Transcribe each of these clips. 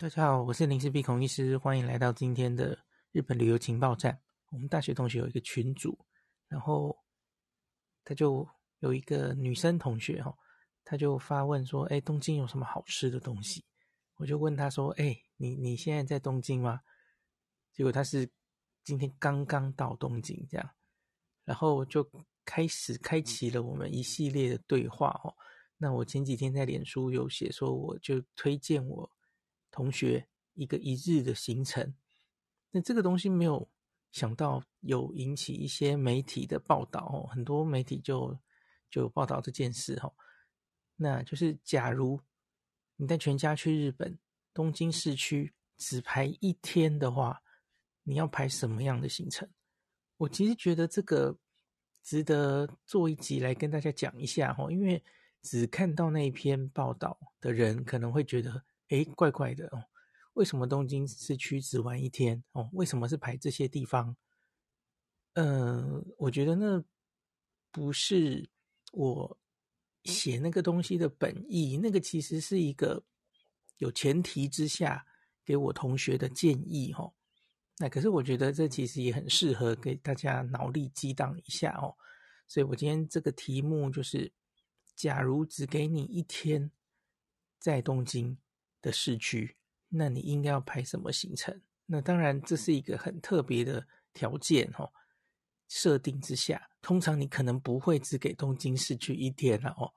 大家好，我是林氏璧孔医师，欢迎来到今天的日本旅游情报站。我们大学同学有一个群组，然后他就有一个女生同学哈，他就发问说：“哎，东京有什么好吃的东西？”我就问他说：“哎，你你现在在东京吗？”结果他是今天刚刚到东京，这样，然后就开始开启了我们一系列的对话哦。那我前几天在脸书有写说，我就推荐我。同学一个一日的行程，那这个东西没有想到有引起一些媒体的报道哦，很多媒体就就报道这件事哦。那就是假如你带全家去日本东京市区只排一天的话，你要排什么样的行程？我其实觉得这个值得做一集来跟大家讲一下哦，因为只看到那一篇报道的人可能会觉得。诶，怪怪的哦，为什么东京市区只玩一天哦？为什么是排这些地方？呃，我觉得那不是我写那个东西的本意，那个其实是一个有前提之下给我同学的建议哦。那可是我觉得这其实也很适合给大家脑力激荡一下哦。所以我今天这个题目就是：假如只给你一天在东京。的市区，那你应该要排什么行程？那当然，这是一个很特别的条件哦。设定之下，通常你可能不会只给东京市区一天了哦。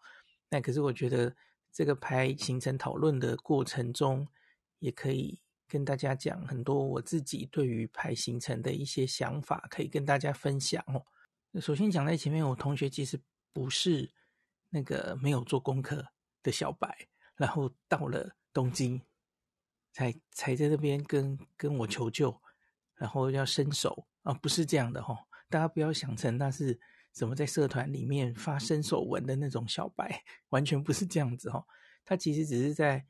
那可是我觉得，这个排行程讨论的过程中，也可以跟大家讲很多我自己对于排行程的一些想法，可以跟大家分享哦。那首先讲在前面，我同学其实不是那个没有做功课的小白，然后到了。东京，才才在那边跟跟我求救，然后要伸手。啊，不是这样的哈、哦，大家不要想成那是什么在社团里面发伸手文的那种小白，完全不是这样子哈、哦，他其实只是在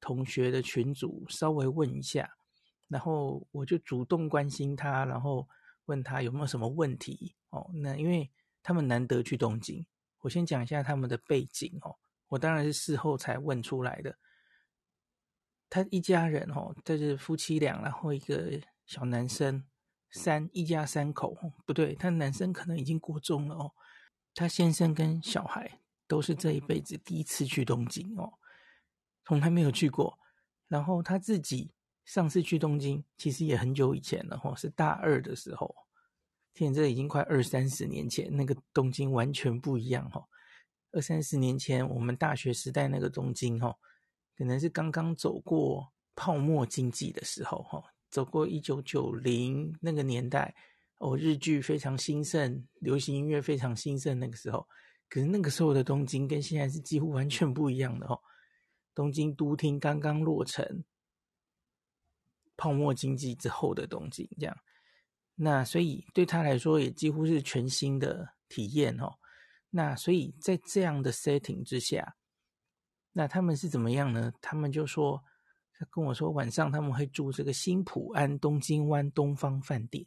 同学的群组稍微问一下，然后我就主动关心他，然后问他有没有什么问题。哦，那因为他们难得去东京，我先讲一下他们的背景哦，我当然是事后才问出来的。他一家人哦，这是夫妻俩，然后一个小男生，三一家三口，不对，他男生可能已经国中了哦。他先生跟小孩都是这一辈子第一次去东京哦，从来没有去过。然后他自己上次去东京，其实也很久以前了哦，是大二的时候。天，这已经快二三十年前，那个东京完全不一样哦。二三十年前，我们大学时代那个东京哦。可能是刚刚走过泡沫经济的时候，哈，走过一九九零那个年代，哦，日剧非常兴盛，流行音乐非常兴盛那个时候。可是那个时候的东京跟现在是几乎完全不一样的哦。东京都厅刚刚落成，泡沫经济之后的东京这样，那所以对他来说也几乎是全新的体验哦。那所以在这样的 setting 之下。那他们是怎么样呢？他们就说，他跟我说晚上他们会住这个新浦安东京湾东方饭店。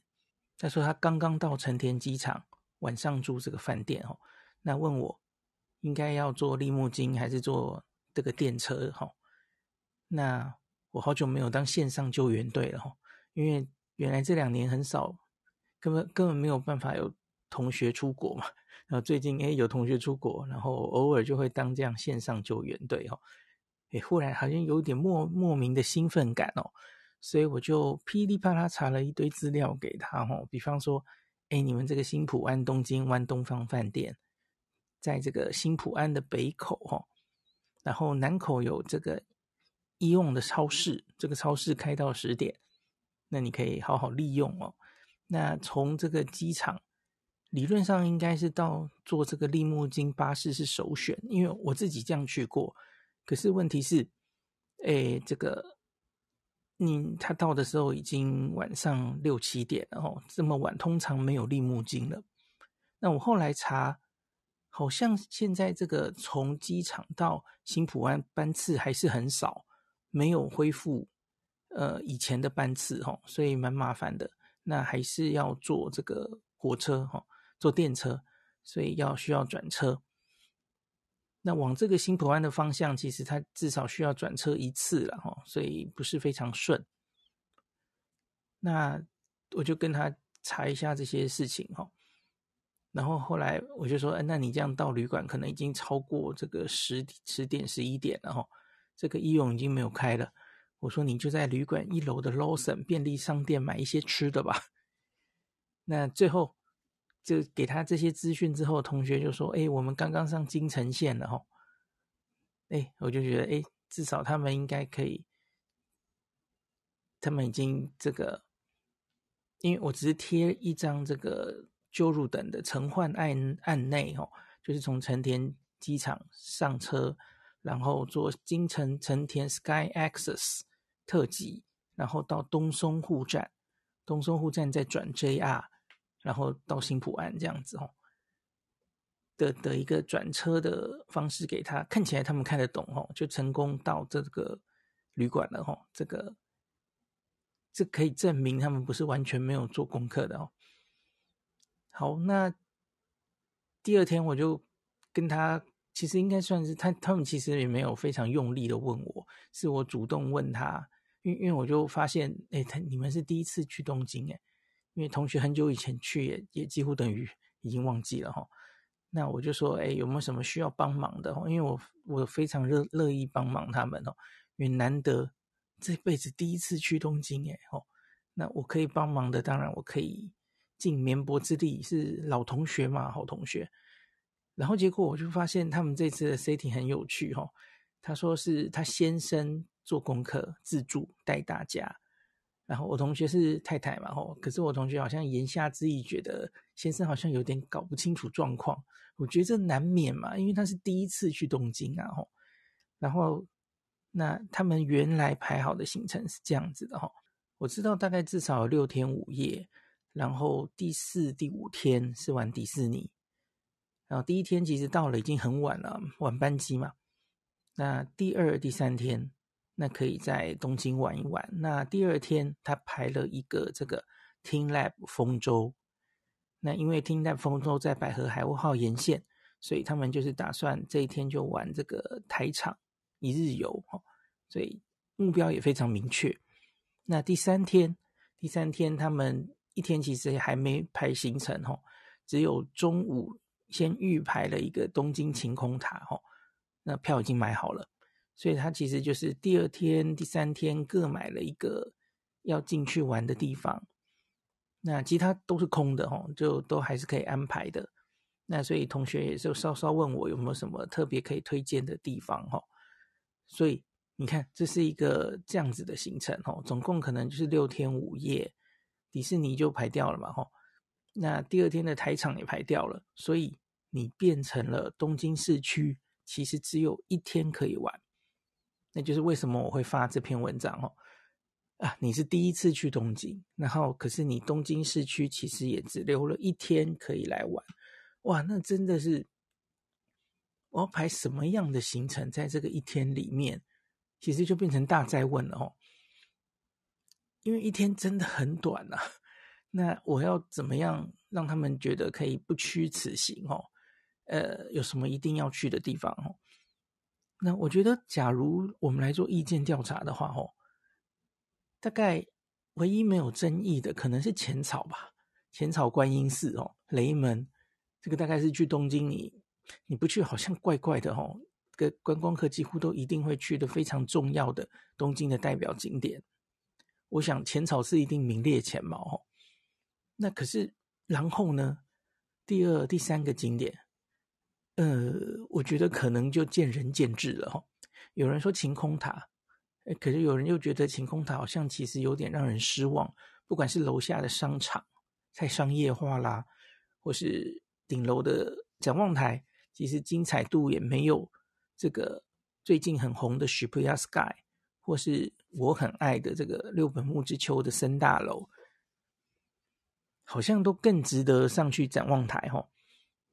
他说他刚刚到成田机场，晚上住这个饭店哦。那问我应该要坐立木金还是坐这个电车哈？那我好久没有当线上救援队了哈，因为原来这两年很少，根本根本没有办法有同学出国嘛。然后最近诶有同学出国，然后偶尔就会当这样线上救援队哦，诶忽然好像有点莫莫名的兴奋感哦，所以我就噼里啪啦查了一堆资料给他哦，比方说，诶你们这个新浦安东京湾东方饭店，在这个新浦安的北口哦，然后南口有这个伊翁的超市，这个超市开到十点，那你可以好好利用哦。那从这个机场。理论上应该是到坐这个利木津巴士是首选，因为我自己这样去过。可是问题是，诶，这个你他到的时候已经晚上六七点了哦，这么晚通常没有利木津了。那我后来查，好像现在这个从机场到新浦安班次还是很少，没有恢复呃以前的班次哦，所以蛮麻烦的。那还是要坐这个火车哈。坐电车，所以要需要转车。那往这个新浦安的方向，其实它至少需要转车一次了哈，所以不是非常顺。那我就跟他查一下这些事情哈，然后后来我就说，哎，那你这样到旅馆可能已经超过这个十十点十一点了哈，这个医用已经没有开了。我说你就在旅馆一楼的 Lawson 便利商店买一些吃的吧。那最后就给他这些资讯之后，同学就说，哎，我们刚刚上京城线了哈。哎，我就觉得，哎，至少他们应该可以，他们已经这个。因为我只是贴一张这个就入等的乘换案案内哦，就是从成田机场上车，然后坐京城成田 Sky Access 特急，然后到东松户站，东松户站再转 JR，然后到新浦安这样子哦的的一个转车的方式给他，看起来他们看得懂哦，就成功到这个旅馆了哦，这个。这可以证明他们不是完全没有做功课的哦。好，那第二天我就跟他，其实应该算是他，他们其实也没有非常用力的问我，是我主动问他，因为因为我就发现，哎，他你们是第一次去东京哎，因为同学很久以前去也也几乎等于已经忘记了哈。那我就说，哎，有没有什么需要帮忙的？因为我我非常乐乐意帮忙他们哦，因为难得。这辈子第一次去东京，哎，哦，那我可以帮忙的，当然我可以尽绵薄之力，是老同学嘛，好同学。然后结果我就发现他们这次的 city 很有趣，哈，他说是他先生做功课自助带大家，然后我同学是太太嘛，吼，可是我同学好像言下之意觉得先生好像有点搞不清楚状况，我觉得这难免嘛，因为他是第一次去东京啊，吼，然后。那他们原来排好的行程是这样子的哈，我知道大概至少有六天五夜，然后第四、第五天是玩迪士尼，然后第一天其实到了已经很晚了，晚班机嘛。那第二、第三天那可以在东京玩一玩。那第二天他排了一个这个 teamLab 丰舟，那因为 teamLab 丰舟在百合海鸥号沿线，所以他们就是打算这一天就玩这个台场。一日游，所以目标也非常明确。那第三天，第三天他们一天其实还没排行程哈，只有中午先预排了一个东京晴空塔哈，那票已经买好了，所以他其实就是第二天、第三天各买了一个要进去玩的地方。那其他都是空的哈，就都还是可以安排的。那所以同学也就稍稍问我有没有什么特别可以推荐的地方哈，所以你看，这是一个这样子的行程哦，总共可能就是六天五夜，迪士尼就排掉了嘛，吼，那第二天的台场也排掉了，所以你变成了东京市区，其实只有一天可以玩，那就是为什么我会发这篇文章哦，啊，你是第一次去东京，然后可是你东京市区其实也只留了一天可以来玩，哇，那真的是。我要排什么样的行程，在这个一天里面，其实就变成大灾问了哦。因为一天真的很短啊，那我要怎么样让他们觉得可以不虚此行哦？呃，有什么一定要去的地方哦？那我觉得，假如我们来做意见调查的话哦，大概唯一没有争议的可能是浅草吧，浅草观音寺哦，雷门，这个大概是去东京你。你不去好像怪怪的哦，个观光客几乎都一定会去的非常重要的东京的代表景点，我想浅草寺一定名列前茅哦。那可是然后呢，第二、第三个景点，呃，我觉得可能就见仁见智了哈。有人说晴空塔，可是有人又觉得晴空塔好像其实有点让人失望，不管是楼下的商场太商业化啦，或是顶楼的展望台。其实精彩度也没有这个最近很红的 Shibuya Sky，或是我很爱的这个六本木之丘的森大楼，好像都更值得上去展望台哈。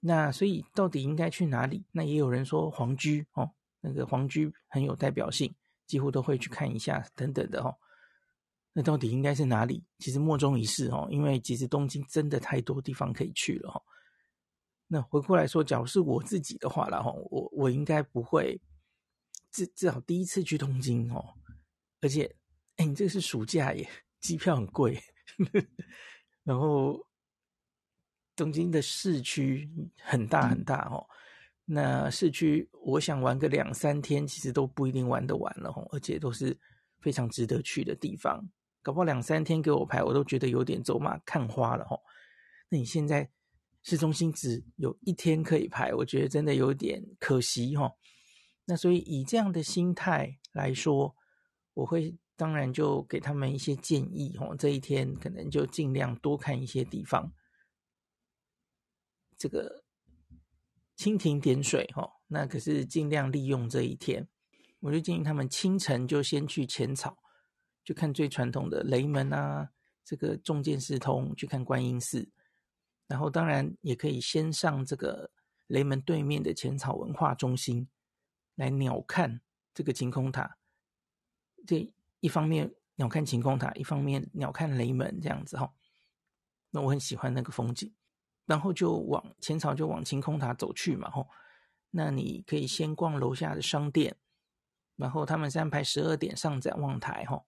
那所以到底应该去哪里？那也有人说皇居哦，那个皇居很有代表性，几乎都会去看一下等等的哦。那到底应该是哪里？其实莫衷一是哦，因为其实东京真的太多地方可以去了哈。那回过来说，假如是我自己的话了哈，我我应该不会，至至少第一次去东京哦，而且，哎，你这个是暑假耶，机票很贵，然后东京的市区很大很大哦，那市区我想玩个两三天，其实都不一定玩得完了哦，而且都是非常值得去的地方，搞不好两三天给我排，我都觉得有点走马看花了哦。那你现在？市中心只有一天可以排，我觉得真的有点可惜哈。那所以以这样的心态来说，我会当然就给他们一些建议哦。这一天可能就尽量多看一些地方，这个蜻蜓点水哈。那可是尽量利用这一天，我就建议他们清晨就先去浅草，就看最传统的雷门啊，这个重见四通，去看观音寺。然后当然也可以先上这个雷门对面的浅草文化中心来鸟瞰这个晴空塔。这一方面鸟瞰晴空塔，一方面鸟瞰雷门这样子哈。那我很喜欢那个风景。然后就往前草就往晴空塔走去嘛吼。那你可以先逛楼下的商店，然后他们是安排十二点上展望台哈。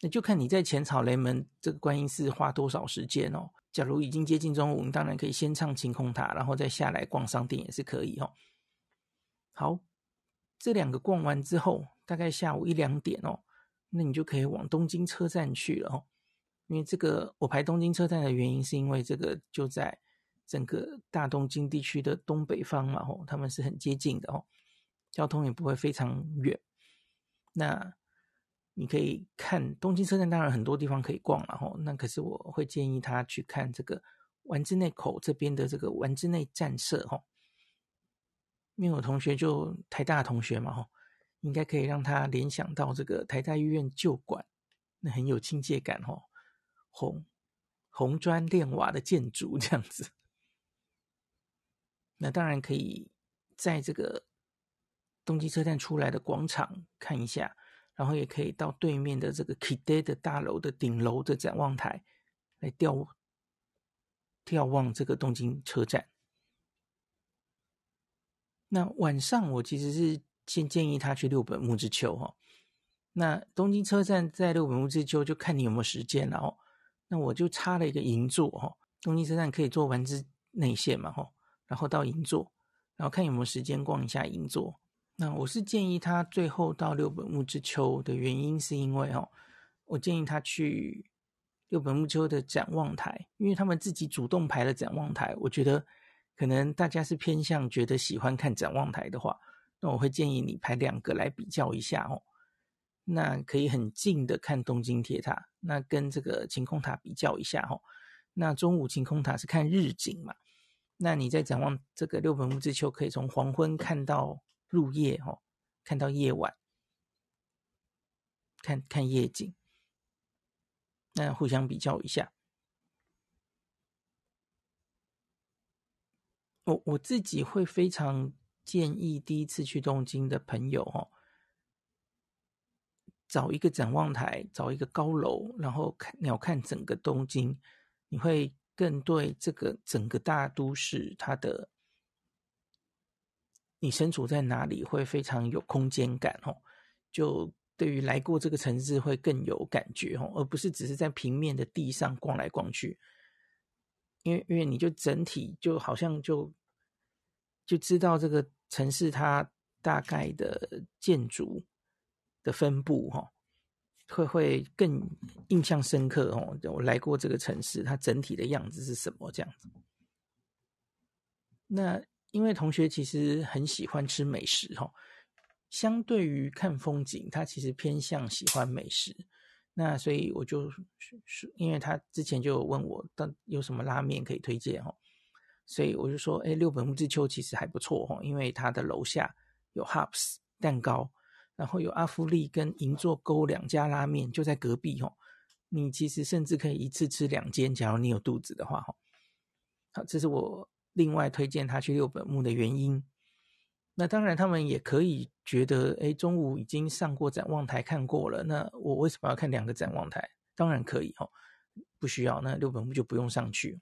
那就看你在浅草雷门这个观音寺花多少时间哦。假如已经接近中午，你当然可以先唱晴空塔，然后再下来逛商店也是可以哦。好，这两个逛完之后，大概下午一两点哦，那你就可以往东京车站去了哦。因为这个我排东京车站的原因，是因为这个就在整个大东京地区的东北方嘛，吼，他们是很接近的哦，交通也不会非常远。那你可以看东京车站，当然很多地方可以逛了吼。那可是我会建议他去看这个丸之内口这边的这个丸之内站舍吼。因为我同学就台大同学嘛吼，应该可以让他联想到这个台大医院旧馆，那很有亲切感哈。红红砖炼瓦的建筑这样子，那当然可以在这个东京车站出来的广场看一下。然后也可以到对面的这个 KIDE 的大楼的顶楼的展望台来眺眺望这个东京车站。那晚上我其实是先建议他去六本木之丘哈。那东京车站在六本木之丘就看你有没有时间了哦。那我就插了一个银座哈。东京车站可以坐丸之内线嘛哈，然后到银座，然后看有没有时间逛一下银座。那我是建议他最后到六本木之丘的原因，是因为哦，我建议他去六本木之丘的展望台，因为他们自己主动排了展望台。我觉得可能大家是偏向觉得喜欢看展望台的话，那我会建议你排两个来比较一下哦。那可以很近的看东京铁塔，那跟这个晴空塔比较一下哦。那中午晴空塔是看日景嘛，那你在展望这个六本木之丘，可以从黄昏看到。入夜哦，看到夜晚，看看夜景，那互相比较一下。我我自己会非常建议第一次去东京的朋友哦，找一个展望台，找一个高楼，然后看鸟瞰整个东京，你会更对这个整个大都市它的。你身处在哪里会非常有空间感哦，就对于来过这个城市会更有感觉哦，而不是只是在平面的地上逛来逛去，因为因为你就整体就好像就就知道这个城市它大概的建筑的分布哈，会会更印象深刻哦。我来过这个城市，它整体的样子是什么这样子？那。因为同学其实很喜欢吃美食哈，相对于看风景，他其实偏向喜欢美食。那所以我就，因为他之前就问我，到有什么拉面可以推荐哈，所以我就说，哎，六本木之丘其实还不错哈，因为它的楼下有 Hubs 蛋糕，然后有阿夫利跟银座沟两家拉面就在隔壁哈，你其实甚至可以一次吃两间，假如你有肚子的话哈。好，这是我。另外推荐他去六本木的原因，那当然他们也可以觉得，哎，中午已经上过展望台看过了，那我为什么要看两个展望台？当然可以哦，不需要，那六本木就不用上去。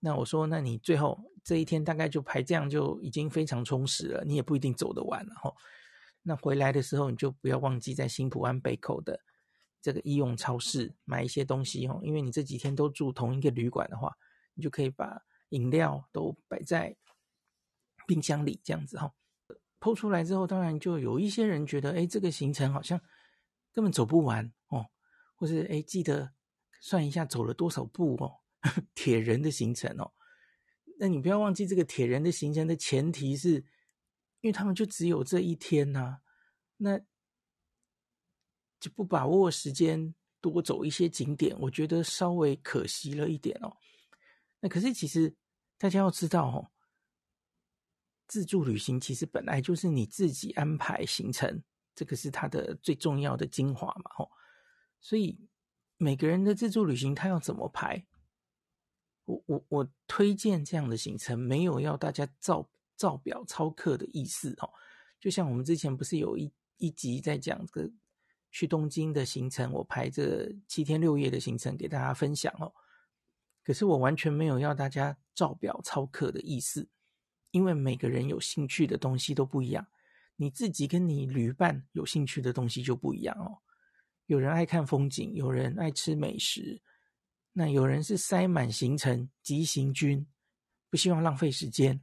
那我说，那你最后这一天大概就排这样就已经非常充实了，你也不一定走得完了哈。那回来的时候，你就不要忘记在新埔安北口的这个医用超市买一些东西哦，因为你这几天都住同一个旅馆的话，你就可以把饮料都摆在冰箱里这样子哈。剖出来之后，当然就有一些人觉得，哎，这个行程好像根本走不完哦，或是哎，记得算一下走了多少步哦。铁人的行程哦，那你不要忘记这个铁人的行程的前提是，因为他们就只有这一天呐、那就不把握时间多走一些景点，我觉得稍微可惜了一点哦。那可是其实大家要知道哦，自助旅行其实本来就是你自己安排行程，这个是它的最重要的精华嘛，吼。所以每个人的自助旅行他要怎么排？我我我推荐这样的行程，没有要大家照照表操课的意思哦。就像我们之前不是有一一集在讲这个去东京的行程，我排这七天六夜的行程给大家分享哦。可是我完全没有要大家照表操课的意思，因为每个人有兴趣的东西都不一样，你自己跟你旅伴有兴趣的东西就不一样哦。有人爱看风景，有人爱吃美食。那有人是塞满行程急行军，不希望浪费时间；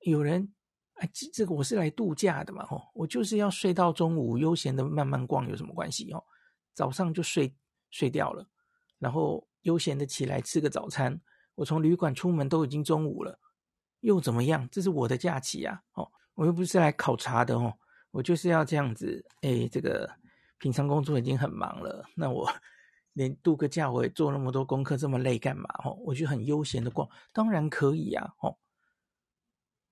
有人哎，这这个我是来度假的嘛，吼，我就是要睡到中午，悠闲的慢慢逛，有什么关系哦？早上就睡睡掉了，然后悠闲的起来吃个早餐。我从旅馆出门都已经中午了，又怎么样？这是我的假期啊，哦，我又不是来考察的哦，我就是要这样子。哎，这个平常工作已经很忙了，那我。连度个假我也做那么多功课，这么累干嘛？吼，我就很悠闲的逛，当然可以啊，吼。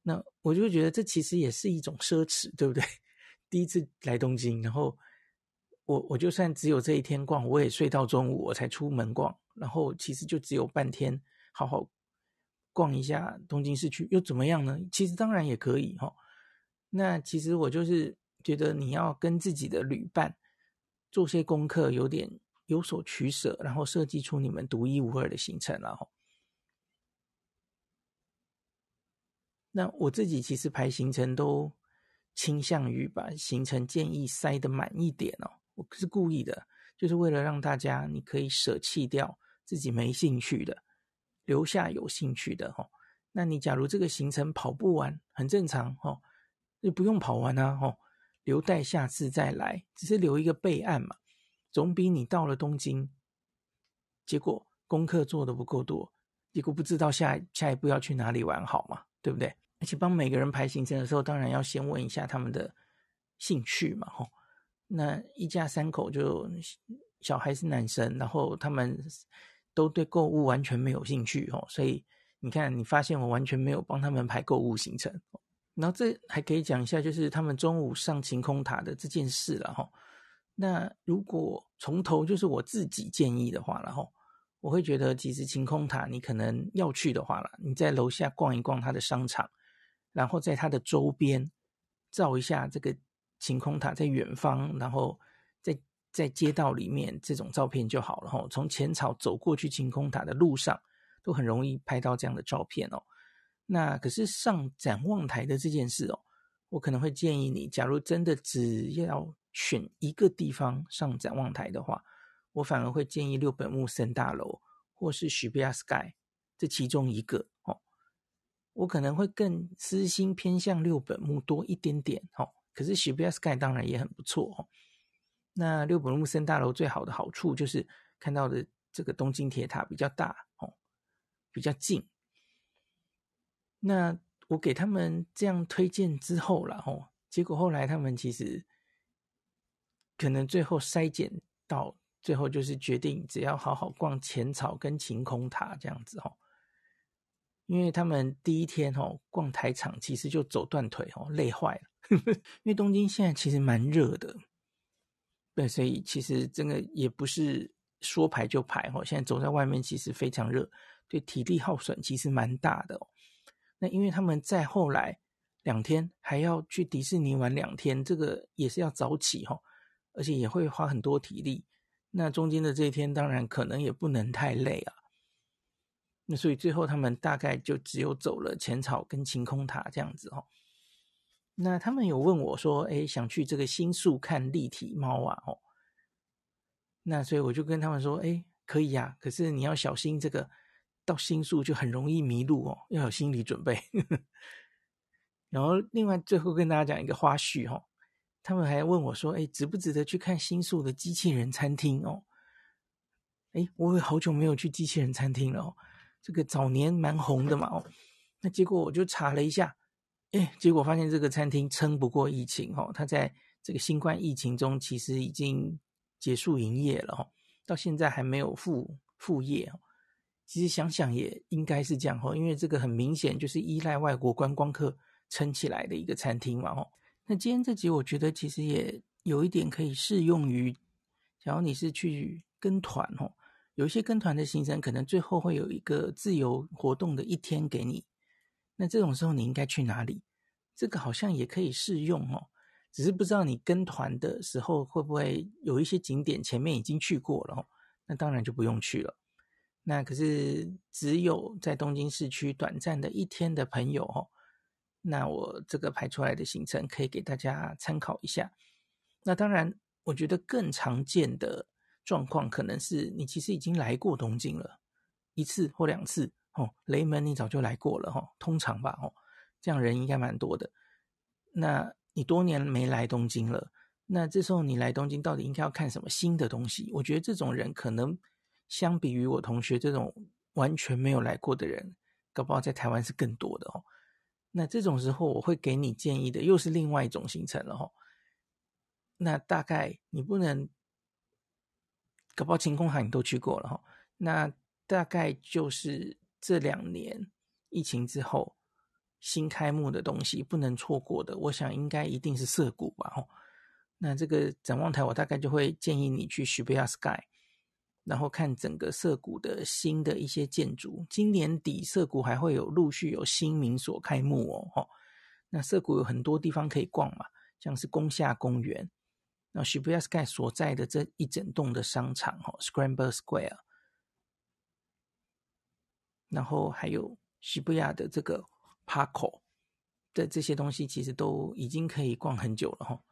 那我就觉得这其实也是一种奢侈，对不对？第一次来东京，然后我我就算只有这一天逛，我也睡到中午我才出门逛，然后其实就只有半天，好好逛一下东京市区，又怎么样呢？其实当然也可以，吼。那其实我就是觉得你要跟自己的旅伴做些功课，有点。有所取舍，然后设计出你们独一无二的行程，然后，那我自己其实排行程都倾向于把行程建议塞得满一点哦，我是故意的，就是为了让大家你可以舍弃掉自己没兴趣的，留下有兴趣的哈。那你假如这个行程跑不完，很正常哈，就不用跑完啊哈，留待下次再来，只是留一个备案嘛。总比你到了东京，结果功课做得不够多，结果不知道下下一步要去哪里玩好嘛，对不对？而且帮每个人排行程的时候，当然要先问一下他们的兴趣嘛，吼。那一家三口就小孩是男生，然后他们都对购物完全没有兴趣，吼。所以你看，你发现我完全没有帮他们排购物行程。然后这还可以讲一下，就是他们中午上晴空塔的这件事了，吼。那如果从头就是我自己建议的话，然后我会觉得，其实晴空塔你可能要去的话了，你在楼下逛一逛它的商场，然后在它的周边照一下这个晴空塔在远方，然后在在街道里面这种照片就好了。哈，从浅草走过去晴空塔的路上，都很容易拍到这样的照片哦。那可是上展望台的这件事哦，我可能会建议你，假如真的只要选一个地方上展望台的话，我反而会建议六本木森大楼或是 Shibuya Sky 这其中一个哦。我可能会更私心偏向六本木多一点点哦。可是 Shibuya Sky 当然也很不错哦。那六本木森大楼最好的好处就是看到的这个东京铁塔比较大哦，比较近。那我给他们这样推荐之后了哦，结果后来他们其实。可能最后筛减到最后就是决定只要好好逛浅草跟晴空塔这样子哈，因为他们第一天哦逛台场其实就走断腿哦，累坏了。因为东京现在其实蛮热的，对，所以其实真的也不是说排就排哦。现在走在外面其实非常热，对体力耗损其实蛮大的哦。那因为他们在后来两天还要去迪士尼玩两天，这个也是要早起哈。而且也会花很多体力，那中间的这一天当然可能也不能太累啊。那所以最后他们大概就只有走了浅草跟晴空塔这样子哦。那他们有问我说：“哎，想去这个新宿看立体猫啊？”哦，那所以我就跟他们说：“哎，可以呀，可是你要小心这个到新宿就很容易迷路哦，要有心理准备。”然后另外最后跟大家讲一个花絮哦，他们还问我说：“哎，值不值得去看新宿的机器人餐厅哦？”哎，我也好久没有去机器人餐厅了哦，这个早年蛮红的嘛哦，那结果我就查了一下。哎，结果发现这个餐厅撑不过疫情哦，它在这个新冠疫情中其实已经结束营业了哦，到现在还没有复复业哦。其实想想也应该是这样哦，因为这个很明显就是依赖外国观光客撑起来的一个餐厅嘛哦。那今天这集我觉得其实也有一点可以适用于，假如你是去跟团哦，有一些跟团的行程可能最后会有一个自由活动的一天给你。那这种时候你应该去哪里？这个好像也可以适用哦，只是不知道你跟团的时候会不会有一些景点前面已经去过了哦，那当然就不用去了。那可是只有在东京市区短暂的一天的朋友哦，那我这个排出来的行程可以给大家参考一下。那当然，我觉得更常见的状况可能是你其实已经来过东京了一次或两次。哦，雷门你早就来过了哈、哦，通常吧，哦，这样人应该蛮多的。那你多年没来东京了，那这时候你来东京到底应该要看什么新的东西？我觉得这种人可能相比于我同学这种完全没有来过的人，搞不好在台湾是更多的哦。那这种时候我会给你建议的又是另外一种行程了哈、那大概你不能搞不好晴空海你都去过了哈、那大概就是。这两年疫情之后新开幕的东西不能错过的，我想应该一定是涩谷吧。哦，那这个展望台我大概就会建议你去 Shibuya Sky，然后看整个涩谷的新的一些建筑。今年底涩谷还会有陆续有新名所开幕哦。哦，那涩谷有很多地方可以逛嘛，像是宫下公园，那 Shibuya Sky 所在的这一整栋的商场哦，Scramble Square。然后还有 Shibuya 的这个 PARCO 的这些东西，其实都已经可以逛很久了哈。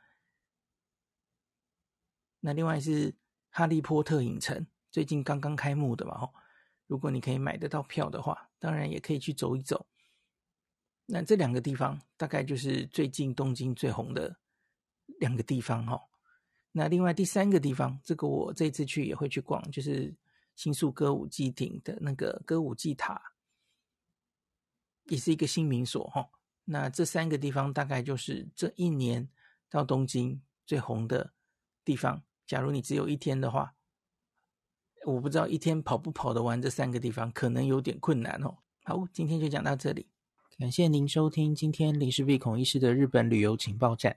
那另外是哈利波特影城，最近刚刚开幕的嘛哈。如果你可以买得到票的话，当然也可以去走一走。那这两个地方大概就是最近东京最红的两个地方哈。那另外第三个地方，这个我这次去也会去逛，就是。新宿歌舞伎町的那个歌舞伎塔，也是一个新民所哈。那这三个地方大概就是这一年到东京最红的地方。假如你只有一天的话，我不知道一天跑不跑得完这三个地方，可能有点困难哦。好，今天就讲到这里，感谢您收听今天林氏璧孔医师的日本旅游情报站。